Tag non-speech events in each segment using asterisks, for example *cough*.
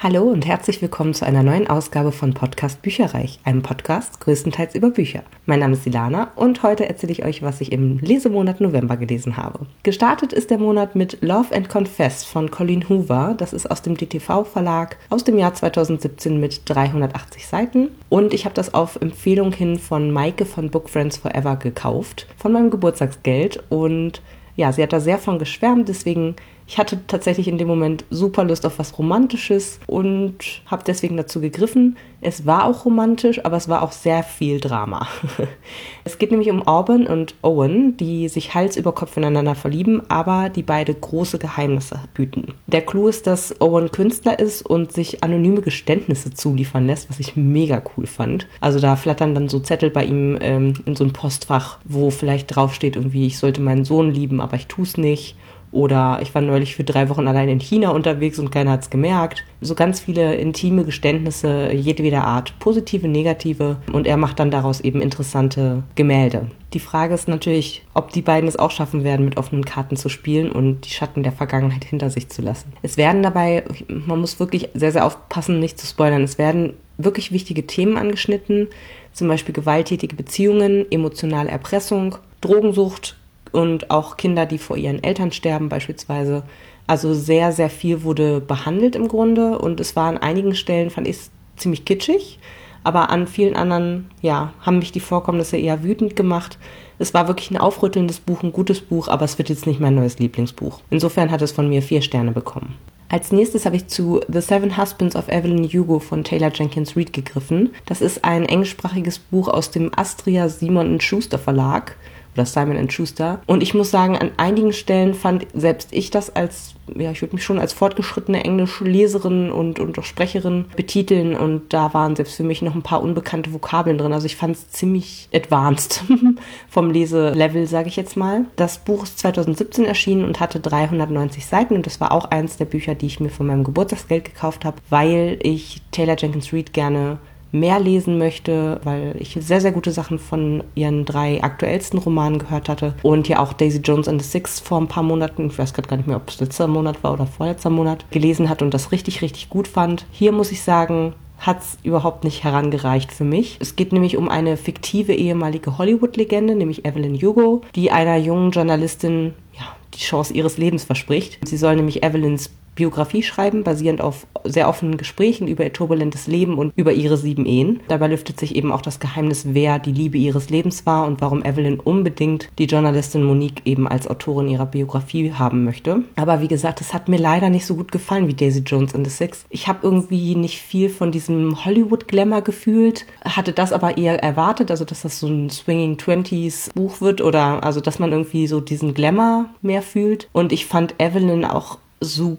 Hallo und herzlich willkommen zu einer neuen Ausgabe von Podcast Bücherreich, einem Podcast größtenteils über Bücher. Mein Name ist Silana und heute erzähle ich euch, was ich im Lesemonat November gelesen habe. Gestartet ist der Monat mit Love and Confess von Colleen Hoover. Das ist aus dem DTV Verlag aus dem Jahr 2017 mit 380 Seiten. Und ich habe das auf Empfehlung hin von Maike von Book Friends Forever gekauft, von meinem Geburtstagsgeld. Und ja, sie hat da sehr von geschwärmt, deswegen ich hatte tatsächlich in dem Moment super Lust auf was Romantisches und habe deswegen dazu gegriffen. Es war auch romantisch, aber es war auch sehr viel Drama. *laughs* es geht nämlich um Auburn und Owen, die sich Hals über Kopf ineinander verlieben, aber die beide große Geheimnisse hüten. Der Clou ist, dass Owen Künstler ist und sich anonyme Geständnisse zuliefern lässt, was ich mega cool fand. Also da flattern dann so Zettel bei ihm ähm, in so ein Postfach, wo vielleicht draufsteht irgendwie, ich sollte meinen Sohn lieben, aber ich tue es nicht oder ich war neulich für drei Wochen allein in China unterwegs und keiner hat es gemerkt. So ganz viele intime Geständnisse jedweder Art, positive, negative. Und er macht dann daraus eben interessante Gemälde. Die Frage ist natürlich, ob die beiden es auch schaffen werden, mit offenen Karten zu spielen und die Schatten der Vergangenheit hinter sich zu lassen. Es werden dabei, man muss wirklich sehr, sehr aufpassen, nicht zu spoilern, es werden wirklich wichtige Themen angeschnitten, zum Beispiel gewalttätige Beziehungen, emotionale Erpressung, Drogensucht, und auch Kinder, die vor ihren Eltern sterben beispielsweise. Also sehr, sehr viel wurde behandelt im Grunde und es war an einigen Stellen, fand ich ziemlich kitschig, aber an vielen anderen, ja, haben mich die Vorkommnisse eher wütend gemacht. Es war wirklich ein aufrüttelndes Buch, ein gutes Buch, aber es wird jetzt nicht mein neues Lieblingsbuch. Insofern hat es von mir vier Sterne bekommen. Als nächstes habe ich zu The Seven Husbands of Evelyn Hugo von Taylor Jenkins Reid gegriffen. Das ist ein englischsprachiges Buch aus dem Astria Simon Schuster Verlag oder Simon Schuster. Und ich muss sagen, an einigen Stellen fand selbst ich das als, ja, ich würde mich schon als fortgeschrittene Englischleserin und, und auch Sprecherin betiteln. Und da waren selbst für mich noch ein paar unbekannte Vokabeln drin. Also ich fand es ziemlich advanced *laughs* vom Leselevel, sage ich jetzt mal. Das Buch ist 2017 erschienen und hatte 390 Seiten. Und das war auch eins der Bücher, die ich mir von meinem Geburtstagsgeld gekauft habe, weil ich Taylor Jenkins Reid gerne mehr lesen möchte, weil ich sehr, sehr gute Sachen von ihren drei aktuellsten Romanen gehört hatte. Und ja auch Daisy Jones and the Six vor ein paar Monaten, ich weiß gerade gar nicht mehr, ob es letzter Monat war oder vorletzter Monat, gelesen hat und das richtig, richtig gut fand. Hier muss ich sagen, hat es überhaupt nicht herangereicht für mich. Es geht nämlich um eine fiktive ehemalige Hollywood-Legende, nämlich Evelyn Hugo, die einer jungen Journalistin ja, die Chance ihres Lebens verspricht. Sie soll nämlich Evelyns Biografie schreiben, basierend auf sehr offenen Gesprächen über ihr turbulentes Leben und über ihre sieben Ehen. Dabei lüftet sich eben auch das Geheimnis, wer die Liebe ihres Lebens war und warum Evelyn unbedingt die Journalistin Monique eben als Autorin ihrer Biografie haben möchte. Aber wie gesagt, es hat mir leider nicht so gut gefallen wie Daisy Jones in the Six. Ich habe irgendwie nicht viel von diesem Hollywood-Glamour gefühlt, hatte das aber eher erwartet, also dass das so ein Swinging Twenties Buch wird oder also dass man irgendwie so diesen Glamour mehr fühlt. Und ich fand Evelyn auch super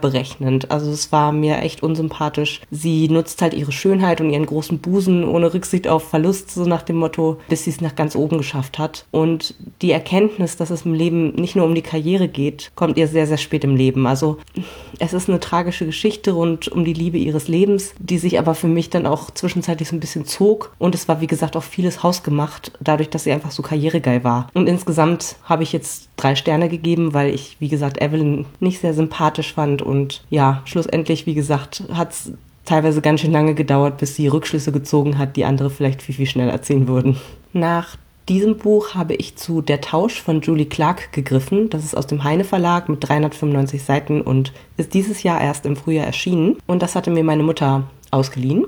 berechnend. Also es war mir echt unsympathisch. Sie nutzt halt ihre Schönheit und ihren großen Busen ohne Rücksicht auf Verlust, so nach dem Motto, bis sie es nach ganz oben geschafft hat. Und die Erkenntnis, dass es im Leben nicht nur um die Karriere geht, kommt ihr sehr, sehr spät im Leben. Also es ist eine tragische Geschichte rund um die Liebe ihres Lebens, die sich aber für mich dann auch zwischenzeitlich so ein bisschen zog. Und es war, wie gesagt, auch vieles hausgemacht, dadurch, dass sie einfach so karrieregeil war. Und insgesamt habe ich jetzt drei Sterne gegeben, weil ich, wie gesagt, Evelyn nicht sehr sympathisch fand. Und ja, schlussendlich, wie gesagt, hat es teilweise ganz schön lange gedauert, bis sie Rückschlüsse gezogen hat, die andere vielleicht viel, viel schneller erzählen würden. Nach diesem Buch habe ich zu Der Tausch von Julie Clark gegriffen. Das ist aus dem Heine Verlag mit 395 Seiten und ist dieses Jahr erst im Frühjahr erschienen. Und das hatte mir meine Mutter ausgeliehen.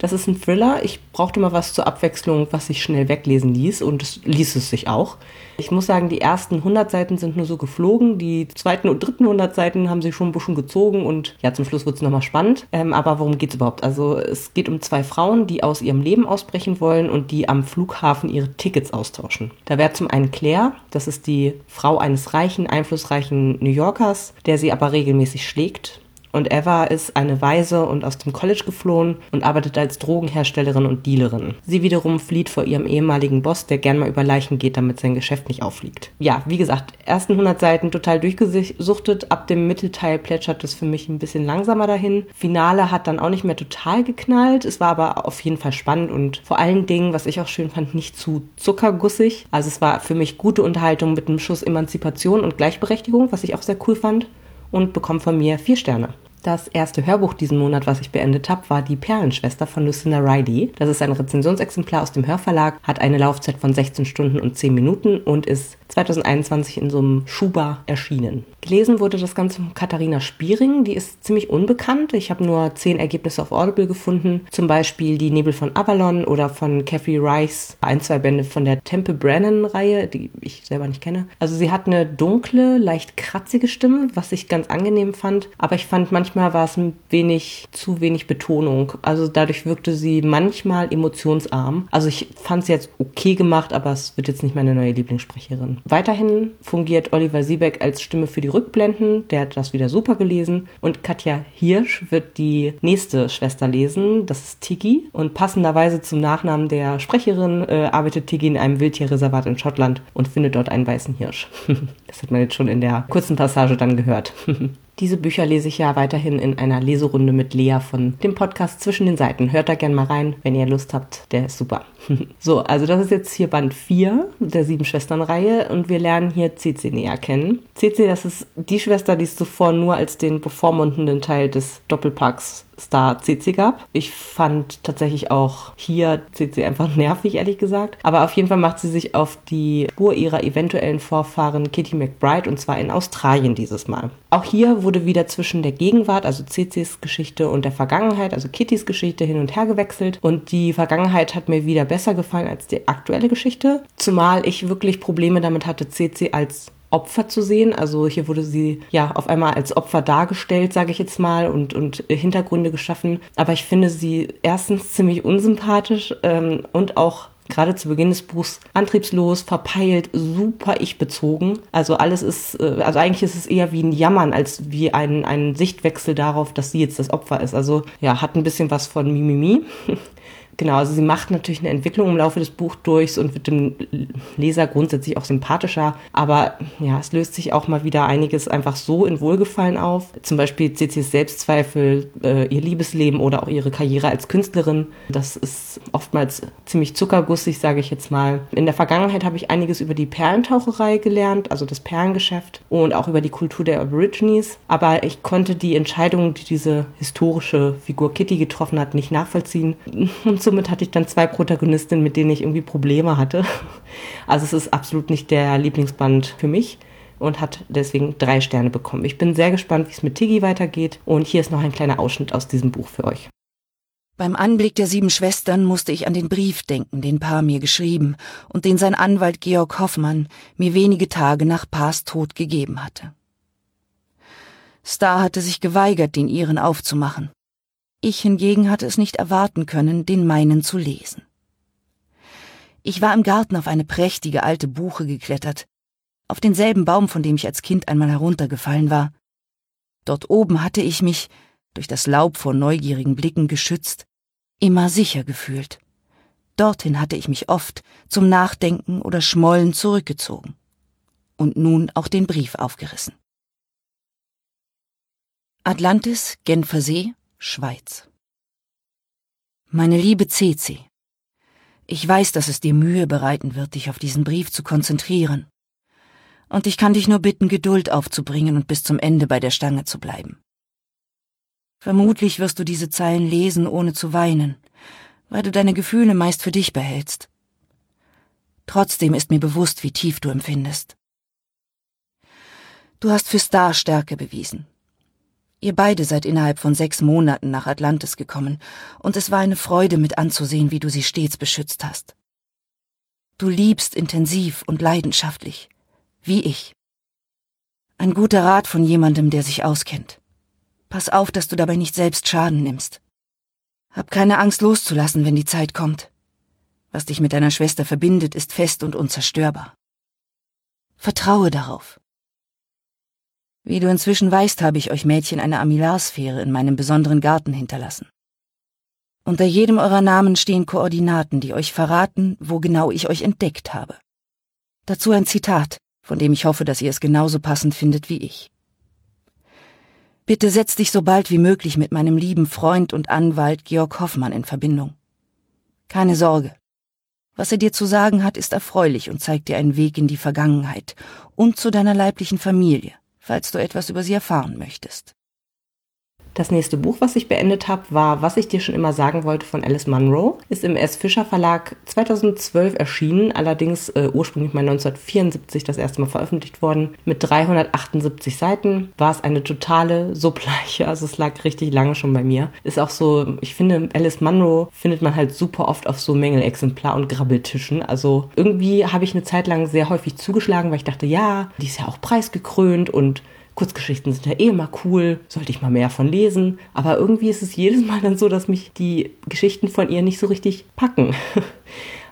Das ist ein Thriller. Ich brauchte mal was zur Abwechslung, was sich schnell weglesen ließ und es ließ es sich auch. Ich muss sagen, die ersten 100 Seiten sind nur so geflogen. Die zweiten und dritten 100 Seiten haben sich schon ein bisschen gezogen und ja, zum Schluss wird es nochmal spannend. Ähm, aber worum geht es überhaupt? Also es geht um zwei Frauen, die aus ihrem Leben ausbrechen wollen und die am Flughafen ihre Tickets austauschen. Da wäre zum einen Claire, das ist die Frau eines reichen, einflussreichen New Yorkers, der sie aber regelmäßig schlägt und Eva ist eine Waise und aus dem College geflohen und arbeitet als Drogenherstellerin und Dealerin. Sie wiederum flieht vor ihrem ehemaligen Boss, der gern mal über Leichen geht, damit sein Geschäft nicht auffliegt. Ja, wie gesagt, ersten 100 Seiten total durchgesuchtet. Ab dem Mittelteil plätschert es für mich ein bisschen langsamer dahin. Finale hat dann auch nicht mehr total geknallt. Es war aber auf jeden Fall spannend und vor allen Dingen, was ich auch schön fand, nicht zu zuckergussig. Also es war für mich gute Unterhaltung mit einem Schuss Emanzipation und Gleichberechtigung, was ich auch sehr cool fand und bekommt von mir vier Sterne. Das erste Hörbuch diesen Monat, was ich beendet habe, war Die Perlenschwester von Lucinda Riley. Das ist ein Rezensionsexemplar aus dem Hörverlag, hat eine Laufzeit von 16 Stunden und 10 Minuten und ist 2021 in so einem Schuber erschienen. Gelesen wurde das Ganze von Katharina Spiering, die ist ziemlich unbekannt. Ich habe nur 10 Ergebnisse auf Audible gefunden, zum Beispiel Die Nebel von Avalon oder von Kathy Rice, ein, zwei Bände von der Temple Brennan-Reihe, die ich selber nicht kenne. Also sie hat eine dunkle, leicht kratzige Stimme, was ich ganz angenehm fand, aber ich fand manchmal war es ein wenig zu wenig Betonung. Also dadurch wirkte sie manchmal emotionsarm. Also ich fand sie jetzt okay gemacht, aber es wird jetzt nicht meine neue Lieblingssprecherin. Weiterhin fungiert Oliver Siebeck als Stimme für die Rückblenden. Der hat das wieder super gelesen. Und Katja Hirsch wird die nächste Schwester lesen. Das ist Tiggy. Und passenderweise zum Nachnamen der Sprecherin äh, arbeitet Tiggy in einem Wildtierreservat in Schottland und findet dort einen weißen Hirsch. *laughs* das hat man jetzt schon in der kurzen Passage dann gehört. *laughs* Diese Bücher lese ich ja weiterhin in einer Leserunde mit Lea von dem Podcast Zwischen den Seiten. Hört da gerne mal rein, wenn ihr Lust habt. Der ist super. *laughs* so, also das ist jetzt hier Band 4 der Sieben Schwestern-Reihe und wir lernen hier CC näher kennen. CC, das ist die Schwester, die es zuvor nur als den bevormundenden Teil des Doppelpacks Star CC gab. Ich fand tatsächlich auch hier CC einfach *laughs* nervig, ehrlich gesagt. Aber auf jeden Fall macht sie sich auf die Spur ihrer eventuellen Vorfahren Kitty McBride und zwar in Australien dieses Mal. Auch hier wurde wieder zwischen der Gegenwart, also CCs Geschichte und der Vergangenheit, also Kittys Geschichte hin und her gewechselt und die Vergangenheit hat mir wieder besser gefallen als die aktuelle Geschichte. Zumal ich wirklich Probleme damit hatte, CC als Opfer zu sehen. Also hier wurde sie ja auf einmal als Opfer dargestellt, sage ich jetzt mal, und, und Hintergründe geschaffen. Aber ich finde sie erstens ziemlich unsympathisch ähm, und auch gerade zu Beginn des Buchs antriebslos, verpeilt, super ich-bezogen. Also alles ist, äh, also eigentlich ist es eher wie ein Jammern als wie ein, ein Sichtwechsel darauf, dass sie jetzt das Opfer ist. Also ja, hat ein bisschen was von Mimimi. *laughs* Genau, also sie macht natürlich eine Entwicklung im Laufe des Buchdurchs und wird dem Leser grundsätzlich auch sympathischer. Aber ja, es löst sich auch mal wieder einiges einfach so in Wohlgefallen auf. Zum Beispiel CCs Selbstzweifel, äh, ihr Liebesleben oder auch ihre Karriere als Künstlerin. Das ist oftmals ziemlich zuckergussig, sage ich jetzt mal. In der Vergangenheit habe ich einiges über die Perlentaucherei gelernt, also das Perlengeschäft und auch über die Kultur der Aborigines. Aber ich konnte die Entscheidung, die diese historische Figur Kitty getroffen hat, nicht nachvollziehen. Und somit hatte ich dann zwei Protagonistinnen, mit denen ich irgendwie Probleme hatte. Also es ist absolut nicht der Lieblingsband für mich und hat deswegen drei Sterne bekommen. Ich bin sehr gespannt, wie es mit Tiggy weitergeht und hier ist noch ein kleiner Ausschnitt aus diesem Buch für euch. Beim Anblick der sieben Schwestern musste ich an den Brief denken, den Paar mir geschrieben und den sein Anwalt Georg Hoffmann mir wenige Tage nach Paars Tod gegeben hatte. Star hatte sich geweigert, den ihren aufzumachen. Ich hingegen hatte es nicht erwarten können, den meinen zu lesen. Ich war im Garten auf eine prächtige alte Buche geklettert, auf denselben Baum, von dem ich als Kind einmal heruntergefallen war. Dort oben hatte ich mich, durch das Laub vor neugierigen Blicken geschützt, immer sicher gefühlt. Dorthin hatte ich mich oft zum Nachdenken oder Schmollen zurückgezogen. Und nun auch den Brief aufgerissen. Atlantis, Genfersee, Schweiz. Meine liebe Cece, ich weiß, dass es dir Mühe bereiten wird, dich auf diesen Brief zu konzentrieren. Und ich kann dich nur bitten, Geduld aufzubringen und bis zum Ende bei der Stange zu bleiben. Vermutlich wirst du diese Zeilen lesen, ohne zu weinen, weil du deine Gefühle meist für dich behältst. Trotzdem ist mir bewusst, wie tief du empfindest. Du hast für Star Stärke bewiesen, Ihr beide seid innerhalb von sechs Monaten nach Atlantis gekommen, und es war eine Freude mit anzusehen, wie du sie stets beschützt hast. Du liebst intensiv und leidenschaftlich, wie ich. Ein guter Rat von jemandem, der sich auskennt. Pass auf, dass du dabei nicht selbst Schaden nimmst. Hab keine Angst loszulassen, wenn die Zeit kommt. Was dich mit deiner Schwester verbindet, ist fest und unzerstörbar. Vertraue darauf. Wie du inzwischen weißt, habe ich euch Mädchen eine Amilarsphäre in meinem besonderen Garten hinterlassen. Unter jedem eurer Namen stehen Koordinaten, die euch verraten, wo genau ich euch entdeckt habe. Dazu ein Zitat, von dem ich hoffe, dass ihr es genauso passend findet wie ich. Bitte setz dich so bald wie möglich mit meinem lieben Freund und Anwalt Georg Hoffmann in Verbindung. Keine Sorge. Was er dir zu sagen hat, ist erfreulich und zeigt dir einen Weg in die Vergangenheit und zu deiner leiblichen Familie falls du etwas über sie erfahren möchtest. Das nächste Buch, was ich beendet habe, war Was ich dir schon immer sagen wollte von Alice Munro. Ist im S. Fischer Verlag 2012 erschienen, allerdings äh, ursprünglich mal 1974 das erste Mal veröffentlicht worden. Mit 378 Seiten war es eine totale Suppleiche, also es lag richtig lange schon bei mir. Ist auch so, ich finde, Alice Munro findet man halt super oft auf so Mängelexemplar- und Grabbeltischen. Also irgendwie habe ich eine Zeit lang sehr häufig zugeschlagen, weil ich dachte, ja, die ist ja auch preisgekrönt und Kurzgeschichten sind ja eh immer cool, sollte ich mal mehr von lesen. Aber irgendwie ist es jedes Mal dann so, dass mich die Geschichten von ihr nicht so richtig packen. *laughs*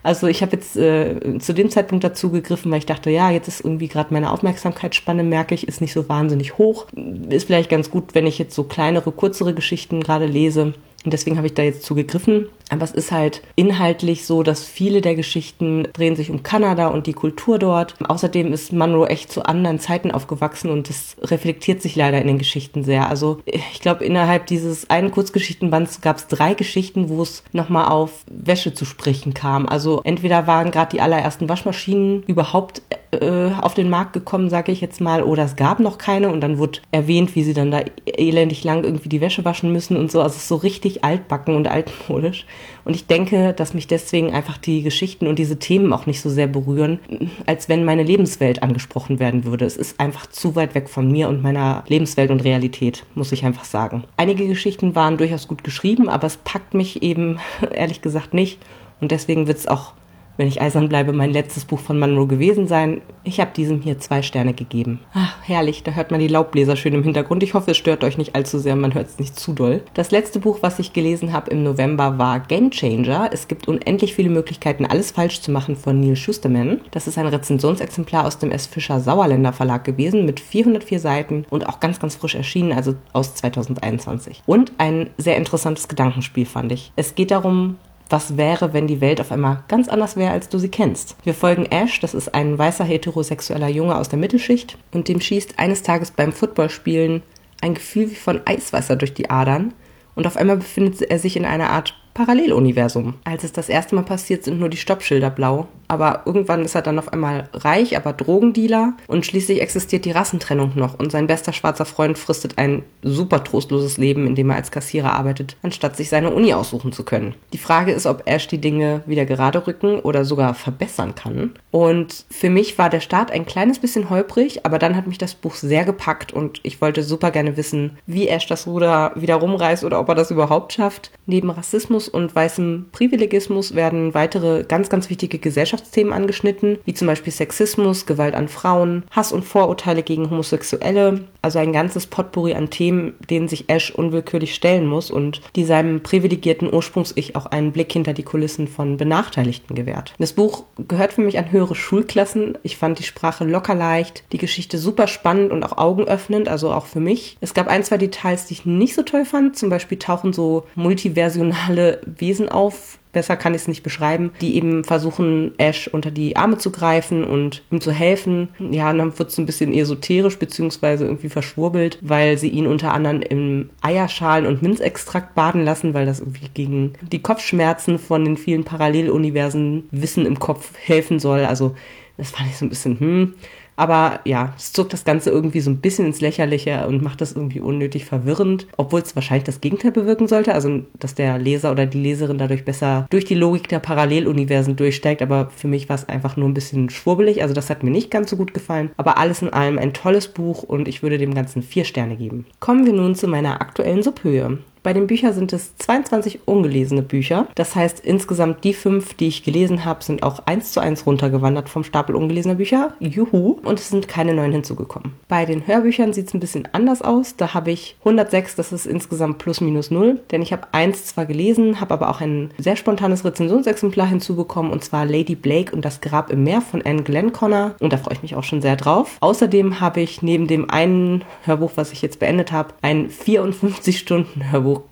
Also ich habe jetzt äh, zu dem Zeitpunkt dazu gegriffen, weil ich dachte, ja, jetzt ist irgendwie gerade meine Aufmerksamkeitsspanne, merke ich, ist nicht so wahnsinnig hoch. Ist vielleicht ganz gut, wenn ich jetzt so kleinere, kürzere Geschichten gerade lese. Und deswegen habe ich da jetzt zugegriffen. Aber es ist halt inhaltlich so, dass viele der Geschichten drehen sich um Kanada und die Kultur dort. Außerdem ist Munro echt zu anderen Zeiten aufgewachsen und das reflektiert sich leider in den Geschichten sehr. Also ich glaube, innerhalb dieses einen Kurzgeschichtenbands gab es drei Geschichten, wo es nochmal auf Wäsche zu sprechen kam. Also entweder waren gerade die allerersten Waschmaschinen überhaupt äh, auf den Markt gekommen, sage ich jetzt mal, oder es gab noch keine und dann wurde erwähnt, wie sie dann da elendig lang irgendwie die Wäsche waschen müssen und so. Also es ist so richtig altbacken und altmodisch. Und ich denke, dass mich deswegen einfach die Geschichten und diese Themen auch nicht so sehr berühren, als wenn meine Lebenswelt angesprochen werden würde. Es ist einfach zu weit weg von mir und meiner Lebenswelt und Realität, muss ich einfach sagen. Einige Geschichten waren durchaus gut geschrieben, aber es packt mich eben *laughs* ehrlich gesagt nicht. Und deswegen wird es auch wenn ich eisern bleibe, mein letztes Buch von Munro gewesen sein. Ich habe diesem hier zwei Sterne gegeben. Ach, herrlich, da hört man die Laubbläser schön im Hintergrund. Ich hoffe, es stört euch nicht allzu sehr, man hört es nicht zu doll. Das letzte Buch, was ich gelesen habe im November, war Game Changer. Es gibt unendlich viele Möglichkeiten, alles falsch zu machen von Neil Schusterman. Das ist ein Rezensionsexemplar aus dem S. Fischer Sauerländer Verlag gewesen mit 404 Seiten und auch ganz, ganz frisch erschienen, also aus 2021. Und ein sehr interessantes Gedankenspiel fand ich. Es geht darum, was wäre, wenn die Welt auf einmal ganz anders wäre, als du sie kennst. Wir folgen Ash, das ist ein weißer heterosexueller Junge aus der Mittelschicht und dem schießt eines Tages beim Footballspielen ein Gefühl wie von Eiswasser durch die Adern und auf einmal befindet er sich in einer Art Paralleluniversum. Als es das erste Mal passiert, sind nur die Stoppschilder blau. Aber irgendwann ist er dann auf einmal reich, aber Drogendealer. Und schließlich existiert die Rassentrennung noch. Und sein bester schwarzer Freund fristet ein super trostloses Leben, in dem er als Kassierer arbeitet, anstatt sich seine Uni aussuchen zu können. Die Frage ist, ob Ash die Dinge wieder gerade rücken oder sogar verbessern kann. Und für mich war der Start ein kleines bisschen holprig, aber dann hat mich das Buch sehr gepackt und ich wollte super gerne wissen, wie Ash das Ruder wieder rumreißt oder ob er das überhaupt schafft. Neben Rassismus und weißem Privilegismus werden weitere ganz, ganz wichtige Gesellschaftsthemen angeschnitten, wie zum Beispiel Sexismus, Gewalt an Frauen, Hass und Vorurteile gegen Homosexuelle, also ein ganzes Potpourri an Themen, denen sich Ash unwillkürlich stellen muss und die seinem privilegierten Ursprungs-Ich auch einen Blick hinter die Kulissen von Benachteiligten gewährt. Das Buch gehört für mich an höhere Schulklassen. Ich fand die Sprache locker leicht, die Geschichte super spannend und auch augenöffnend, also auch für mich. Es gab ein, zwei Details, die ich nicht so toll fand. Zum Beispiel tauchen so multiversionale Wesen auf. Besser kann ich es nicht beschreiben, die eben versuchen, Ash unter die Arme zu greifen und ihm zu helfen. Ja, und dann wird es ein bisschen esoterisch beziehungsweise irgendwie verschwurbelt, weil sie ihn unter anderem im Eierschalen und Minzextrakt baden lassen, weil das irgendwie gegen die Kopfschmerzen von den vielen Paralleluniversen Wissen im Kopf helfen soll. Also das fand ich so ein bisschen, hm. Aber ja, es zog das Ganze irgendwie so ein bisschen ins Lächerliche und macht das irgendwie unnötig verwirrend, obwohl es wahrscheinlich das Gegenteil bewirken sollte, also dass der Leser oder die Leserin dadurch besser durch die Logik der Paralleluniversen durchsteigt. Aber für mich war es einfach nur ein bisschen schwurbelig, also das hat mir nicht ganz so gut gefallen. Aber alles in allem ein tolles Buch und ich würde dem Ganzen vier Sterne geben. Kommen wir nun zu meiner aktuellen Subhöhe. Bei den Büchern sind es 22 ungelesene Bücher. Das heißt, insgesamt die fünf, die ich gelesen habe, sind auch eins zu eins runtergewandert vom Stapel ungelesener Bücher. Juhu. Und es sind keine neuen hinzugekommen. Bei den Hörbüchern sieht es ein bisschen anders aus. Da habe ich 106, das ist insgesamt plus minus null. Denn ich habe eins zwar gelesen, habe aber auch ein sehr spontanes Rezensionsexemplar hinzubekommen. Und zwar Lady Blake und das Grab im Meer von Anne Glenconner. Und da freue ich mich auch schon sehr drauf. Außerdem habe ich neben dem einen Hörbuch, was ich jetzt beendet habe, ein 54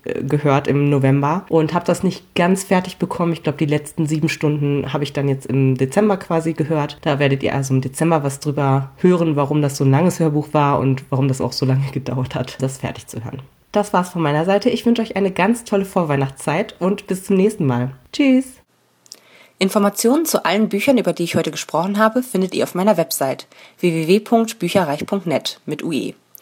Gehört im November und habe das nicht ganz fertig bekommen. Ich glaube, die letzten sieben Stunden habe ich dann jetzt im Dezember quasi gehört. Da werdet ihr also im Dezember was drüber hören, warum das so ein langes Hörbuch war und warum das auch so lange *laughs* gedauert hat, das fertig zu hören. Das war's von meiner Seite. Ich wünsche euch eine ganz tolle Vorweihnachtszeit und bis zum nächsten Mal. Tschüss! Informationen zu allen Büchern, über die ich heute gesprochen habe, findet ihr auf meiner Website www.bücherreich.net mit UE.